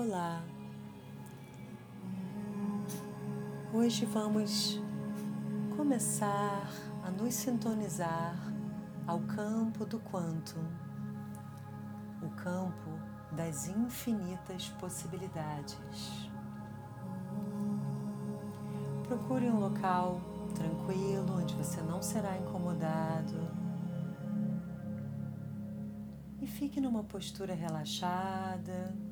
Olá! Hoje vamos começar a nos sintonizar ao campo do quanto, o campo das infinitas possibilidades. Procure um local tranquilo onde você não será incomodado e fique numa postura relaxada.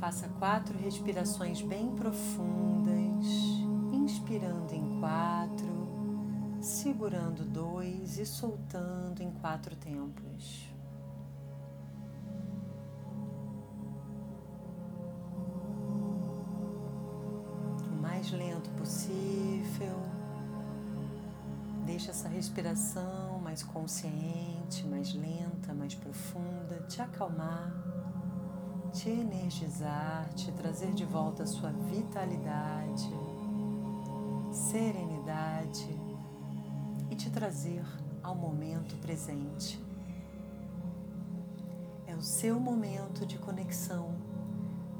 Faça quatro respirações bem profundas, inspirando em quatro, segurando dois e soltando em quatro tempos. O mais lento possível. Deixa essa respiração mais consciente, mais lenta, mais profunda, te acalmar te energizar, te trazer de volta a sua vitalidade, serenidade e te trazer ao momento presente. É o seu momento de conexão,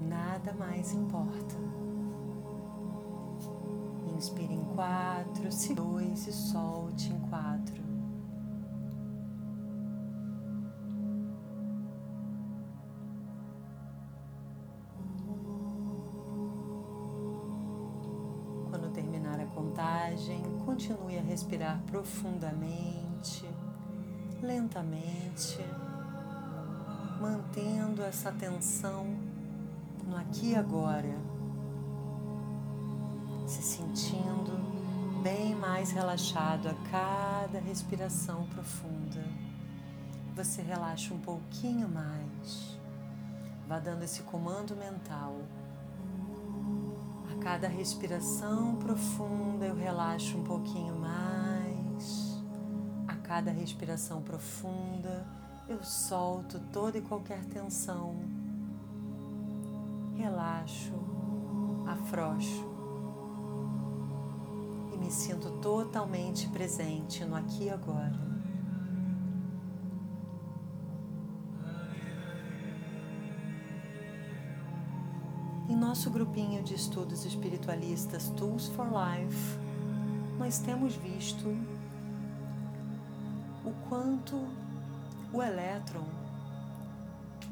nada mais importa. Inspire em quatro, se dois e solte em quatro. Respirar profundamente, lentamente, mantendo essa atenção no aqui e agora, se sentindo bem mais relaxado a cada respiração profunda. Você relaxa um pouquinho mais, vá dando esse comando mental cada respiração profunda eu relaxo um pouquinho mais. Cada respiração profunda eu solto toda e qualquer tensão. Relaxo, afrouxo e me sinto totalmente presente no aqui e agora. nosso grupinho de estudos espiritualistas Tools for Life, nós temos visto o quanto o elétron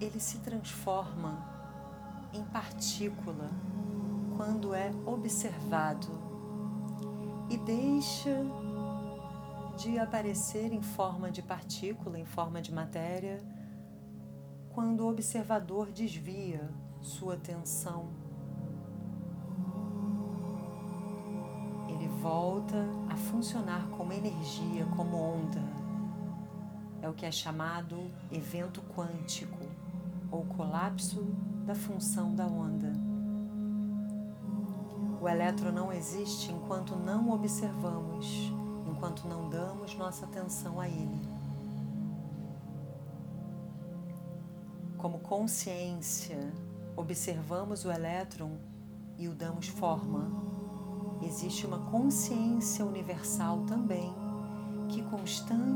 ele se transforma em partícula quando é observado e deixa de aparecer em forma de partícula, em forma de matéria, quando o observador desvia sua atenção. Ele volta a funcionar como energia, como onda. É o que é chamado evento quântico ou colapso da função da onda. O elétron não existe enquanto não observamos, enquanto não damos nossa atenção a ele. Como consciência, observamos o elétron e o damos forma. Existe uma consciência universal também que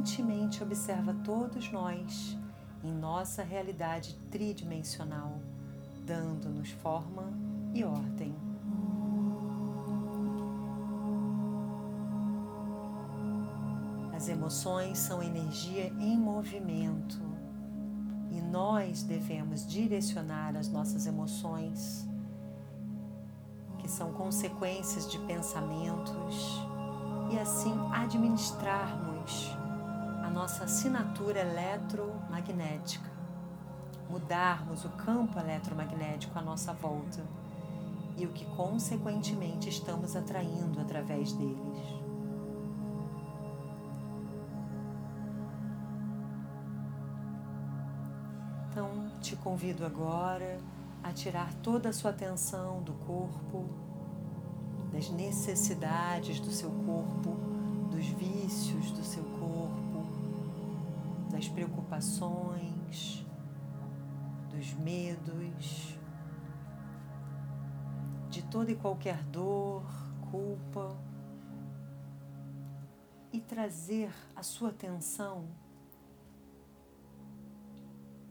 constantemente observa todos nós em nossa realidade tridimensional, dando-nos forma e ordem. As emoções são energia em movimento e nós devemos direcionar as nossas emoções, que são consequências de pensamentos, e assim administrarmos nossa assinatura eletromagnética, mudarmos o campo eletromagnético à nossa volta e o que consequentemente estamos atraindo através deles. te convido agora a tirar toda a sua atenção do corpo, das necessidades do seu corpo, dos vícios do seu corpo, das preocupações, dos medos, de toda e qualquer dor, culpa, e trazer a sua atenção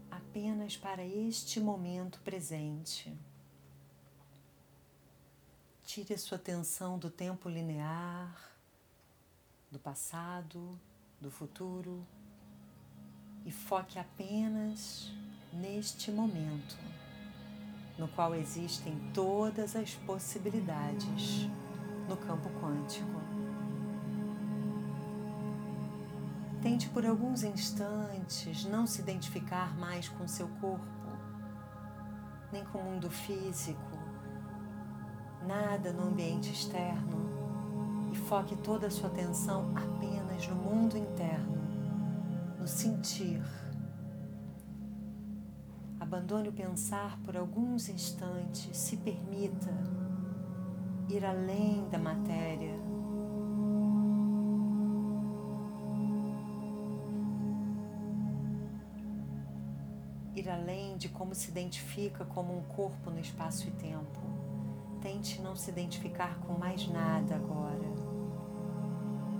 apenas para este momento presente. Tire a sua atenção do tempo linear, do passado, do futuro e foque apenas neste momento, no qual existem todas as possibilidades no campo quântico. Tente por alguns instantes não se identificar mais com seu corpo, nem com o mundo físico, nada no ambiente externo e foque toda a sua atenção apenas no mundo interno, no sentir. Abandone o pensar por alguns instantes, se permita ir além da matéria ir além de como se identifica como um corpo no espaço e tempo. Tente não se identificar com mais nada agora.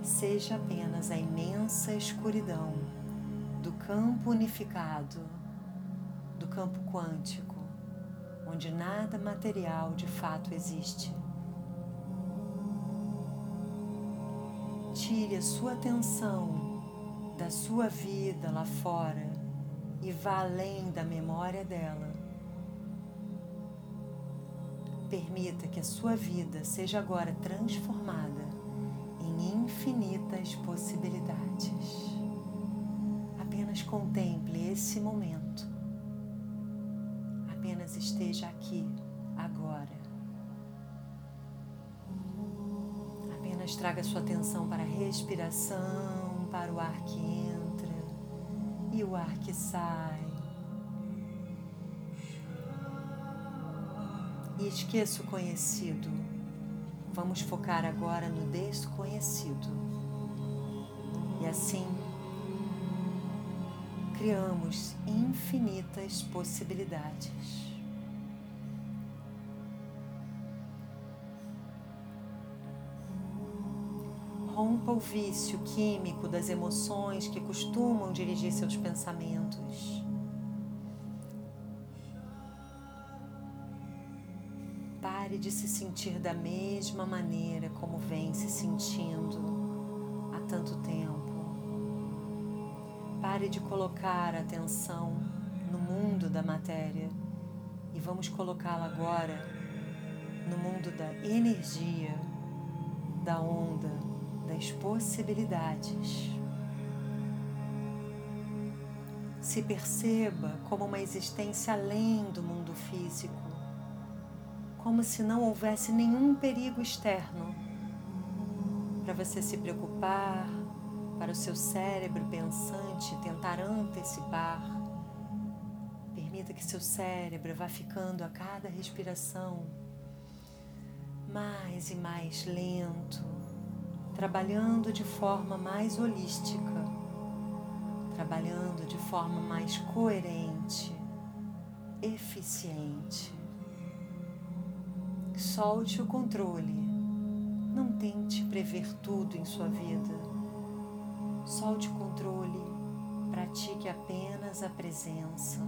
Seja apenas a imensa escuridão do campo unificado, do campo quântico, onde nada material de fato existe. Tire a sua atenção da sua vida lá fora e vá além da memória dela. Permita que a sua vida seja agora transformada em infinitas possibilidades. Contemple esse momento. Apenas esteja aqui, agora. Apenas traga sua atenção para a respiração, para o ar que entra e o ar que sai. E esqueça o conhecido. Vamos focar agora no desconhecido. E assim criamos infinitas possibilidades. Rompa o vício químico das emoções que costumam dirigir seus pensamentos. Pare de se sentir da mesma maneira como vem se sentindo há tanto tempo. Pare de colocar atenção no mundo da matéria e vamos colocá-la agora no mundo da energia, da onda das possibilidades. Se perceba como uma existência além do mundo físico, como se não houvesse nenhum perigo externo para você se preocupar, para o seu cérebro pensante tentar antecipar. Permita que seu cérebro vá ficando a cada respiração mais e mais lento, trabalhando de forma mais holística, trabalhando de forma mais coerente, eficiente. Solte o controle. Não tente prever tudo em sua vida. Solte o controle. Pratique apenas a presença.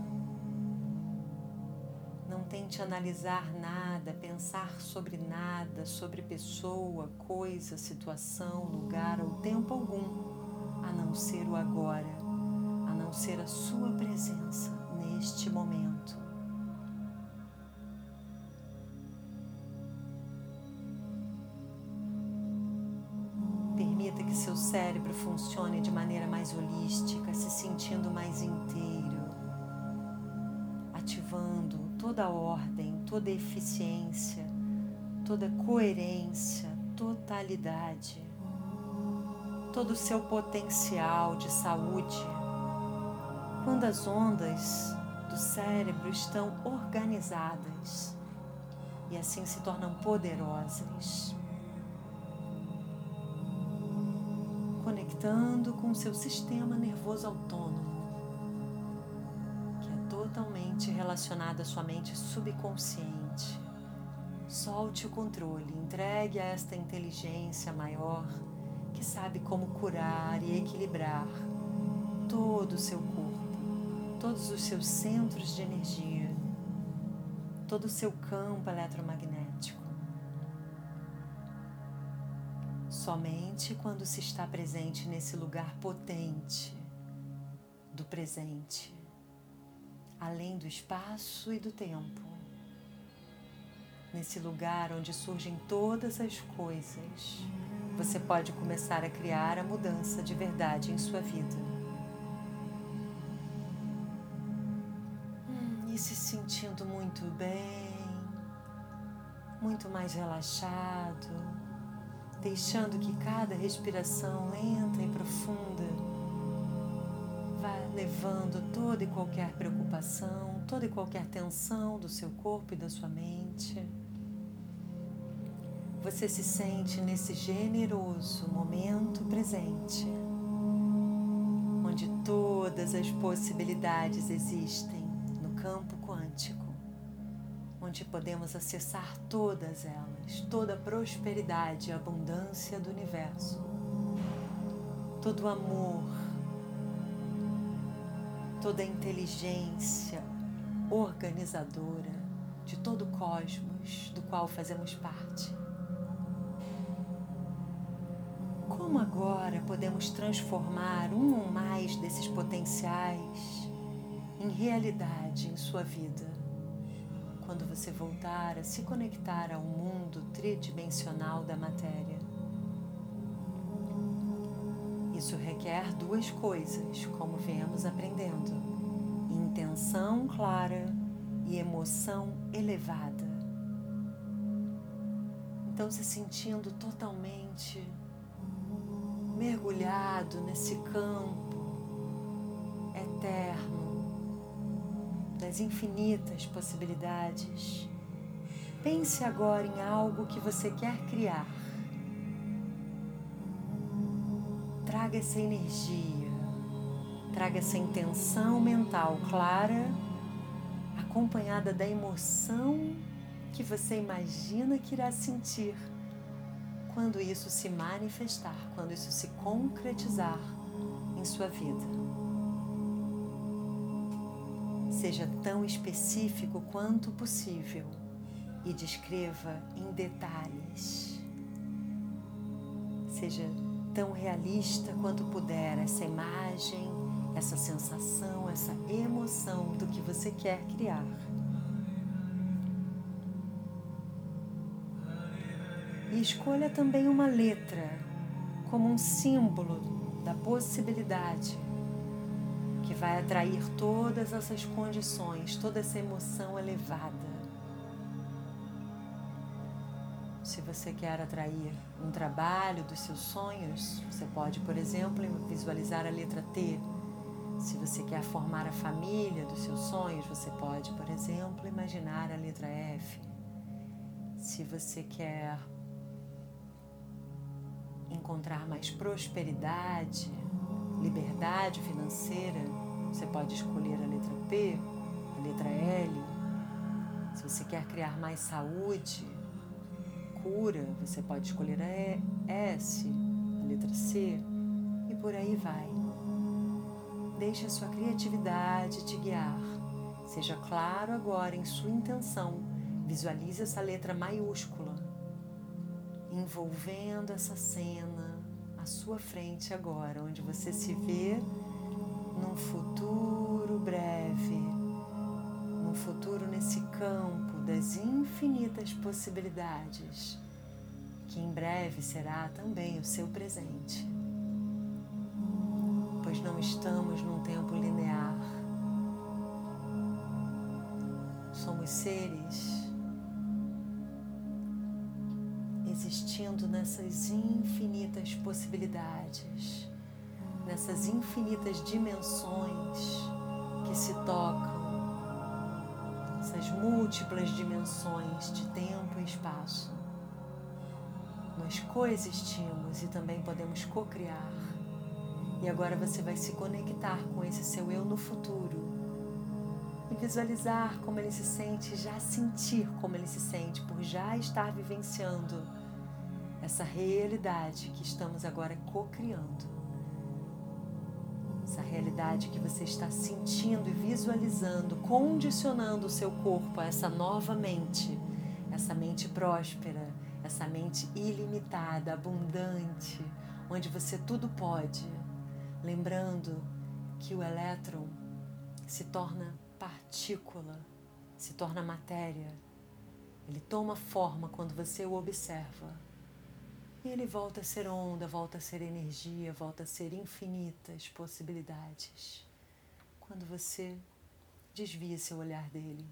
Não tente analisar nada, pensar sobre nada, sobre pessoa, coisa, situação, lugar ou tempo algum, a não ser o agora, a não ser a sua presença neste momento. Funcione de maneira mais holística, se sentindo mais inteiro, ativando toda ordem, toda eficiência, toda coerência, totalidade, todo o seu potencial de saúde. Quando as ondas do cérebro estão organizadas e assim se tornam poderosas. Conectando com o seu sistema nervoso autônomo totalmente relacionada à sua mente subconsciente. Solte o controle, entregue a esta inteligência maior que sabe como curar e equilibrar todo o seu corpo, todos os seus centros de energia, todo o seu campo eletromagnético. Somente quando se está presente nesse lugar potente do presente, além do espaço e do tempo, nesse lugar onde surgem todas as coisas, você pode começar a criar a mudança de verdade em sua vida. Hum, e se sentindo muito bem, muito mais relaxado, deixando que cada respiração lenta e profunda vá levando toda e qualquer preocupação, toda e qualquer tensão do seu corpo e da sua mente. Você se sente nesse generoso momento presente, onde todas as possibilidades existem no campo onde podemos acessar todas elas, toda a prosperidade e abundância do universo, todo o amor, toda a inteligência organizadora de todo o cosmos do qual fazemos parte. Como agora podemos transformar um ou mais desses potenciais em realidade em sua vida? Quando você voltar a se conectar ao mundo tridimensional da matéria. Isso requer duas coisas, como viemos aprendendo: intenção clara e emoção elevada. Então, se sentindo totalmente mergulhado nesse campo eterno das infinitas possibilidades. Pense agora em algo que você quer criar. Traga essa energia, traga essa intenção mental clara, acompanhada da emoção que você imagina que irá sentir quando isso se manifestar, quando isso se concretizar em sua vida. Seja tão específico quanto possível e descreva em detalhes. Seja tão realista quanto puder essa imagem, essa sensação, essa emoção do que você quer criar. E escolha também uma letra como um símbolo da possibilidade que vai atrair todas essas condições, toda essa emoção elevada. Se você quer atrair um trabalho dos seus sonhos, você pode, por exemplo, visualizar a letra T. Se você quer formar a família dos seus sonhos, você pode, por exemplo, imaginar a letra F. Se você quer encontrar mais prosperidade, liberdade financeira, você pode escolher a letra P, a letra L. Se você quer criar mais saúde, cura, você pode escolher a S, a letra C e por aí vai. Deixe a sua criatividade te guiar. Seja claro agora em sua intenção. Visualize essa letra maiúscula envolvendo essa cena à sua frente agora, onde você se vê num futuro breve, num futuro nesse campo das infinitas possibilidades, que em breve será também o seu presente. Pois não estamos num tempo linear. Somos seres existindo nessas infinitas possibilidades, nessas infinitas dimensões que se tocam, essas múltiplas dimensões de tempo e espaço. Nós coexistimos e também podemos co-criar. E agora você vai se conectar com esse seu eu no futuro e visualizar como ele se sente, já sentir como ele se sente por já estar vivenciando essa realidade que estamos agora co-criando. Realidade que você está sentindo e visualizando, condicionando o seu corpo a essa nova mente, essa mente próspera, essa mente ilimitada, abundante, onde você tudo pode. Lembrando que o elétron se torna partícula, se torna matéria. Ele toma forma quando você o observa. E ele volta a ser onda, volta a ser energia, volta a ser infinitas possibilidades. Quando você desvia seu olhar dele.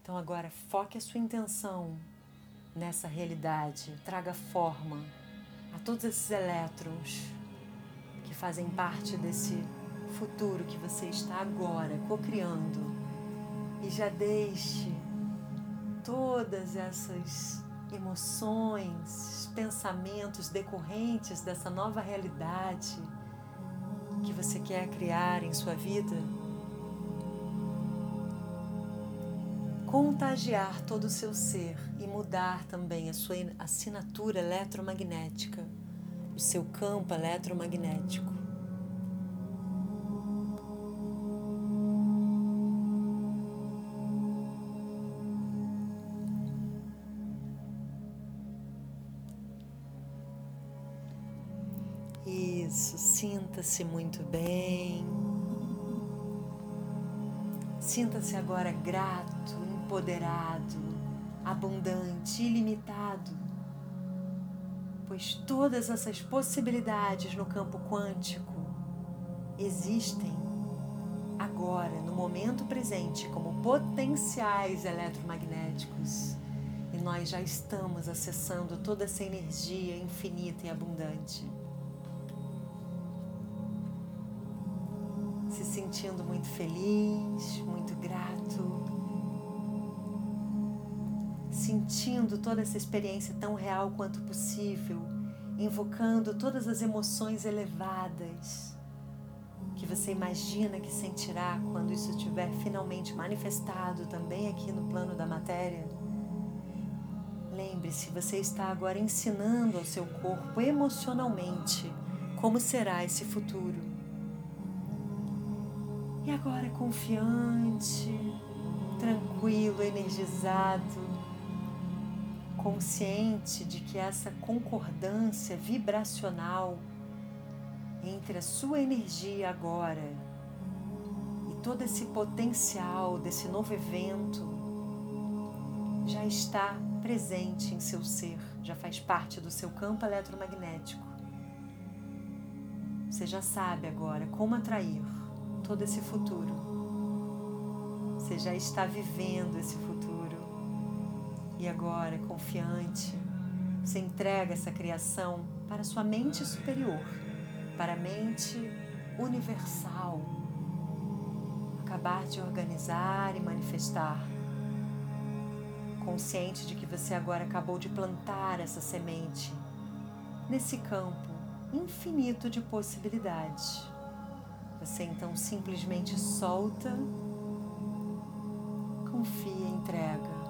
Então agora foque a sua intenção nessa realidade, traga forma a todos esses elétrons que fazem parte desse futuro que você está agora co-criando e já deixe todas essas emoções, pensamentos decorrentes dessa nova realidade que você quer criar em sua vida, contagiar todo o seu ser e mudar também a sua assinatura eletromagnética, o seu campo eletromagnético. Isso, sinta-se muito bem. Sinta-se agora grato, empoderado, abundante, ilimitado, pois todas essas possibilidades no campo quântico existem agora, no momento presente, como potenciais eletromagnéticos. E nós já estamos acessando toda essa energia infinita e abundante. Sentindo muito feliz, muito grato, sentindo toda essa experiência tão real quanto possível, invocando todas as emoções elevadas que você imagina que sentirá quando isso estiver finalmente manifestado também aqui no plano da matéria. Lembre-se, você está agora ensinando ao seu corpo emocionalmente como será esse futuro e agora confiante, tranquilo, energizado, consciente de que essa concordância vibracional entre a sua energia agora e todo esse potencial desse novo evento já está presente em seu ser, já faz parte do seu campo eletromagnético. Você já sabe agora como atrair todo esse futuro. Você já está vivendo esse futuro. E agora, confiante, você entrega essa criação para sua mente superior, para a mente universal. Acabar de organizar e manifestar. Consciente de que você agora acabou de plantar essa semente nesse campo infinito de possibilidades. Você então simplesmente solta, confia, entrega.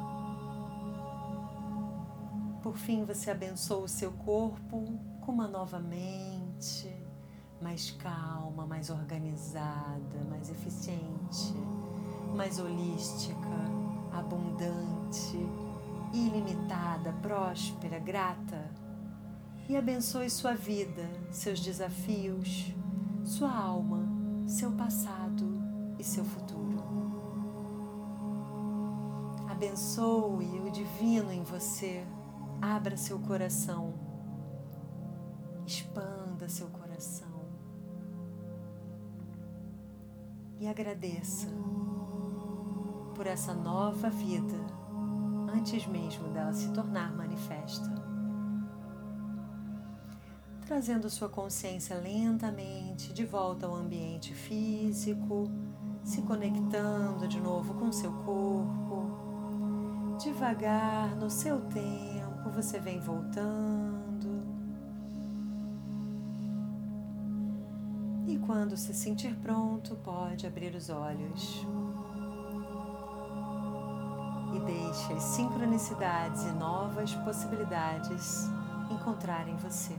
Por fim, você abençoa o seu corpo com uma nova mente, mais calma, mais organizada, mais eficiente, mais holística, abundante, ilimitada, próspera, grata. E abençoe sua vida, seus desafios, sua alma seu passado e seu futuro. Abençoe o divino em você, abra seu coração, expanda seu coração. E agradeça por essa nova vida antes mesmo dela se tornar manifesta trazendo sua consciência lentamente de volta ao ambiente físico, se conectando de novo com seu corpo. Devagar, no seu tempo, você vem voltando. E quando se sentir pronto, pode abrir os olhos. E deixe as sincronicidades e novas possibilidades encontrarem você.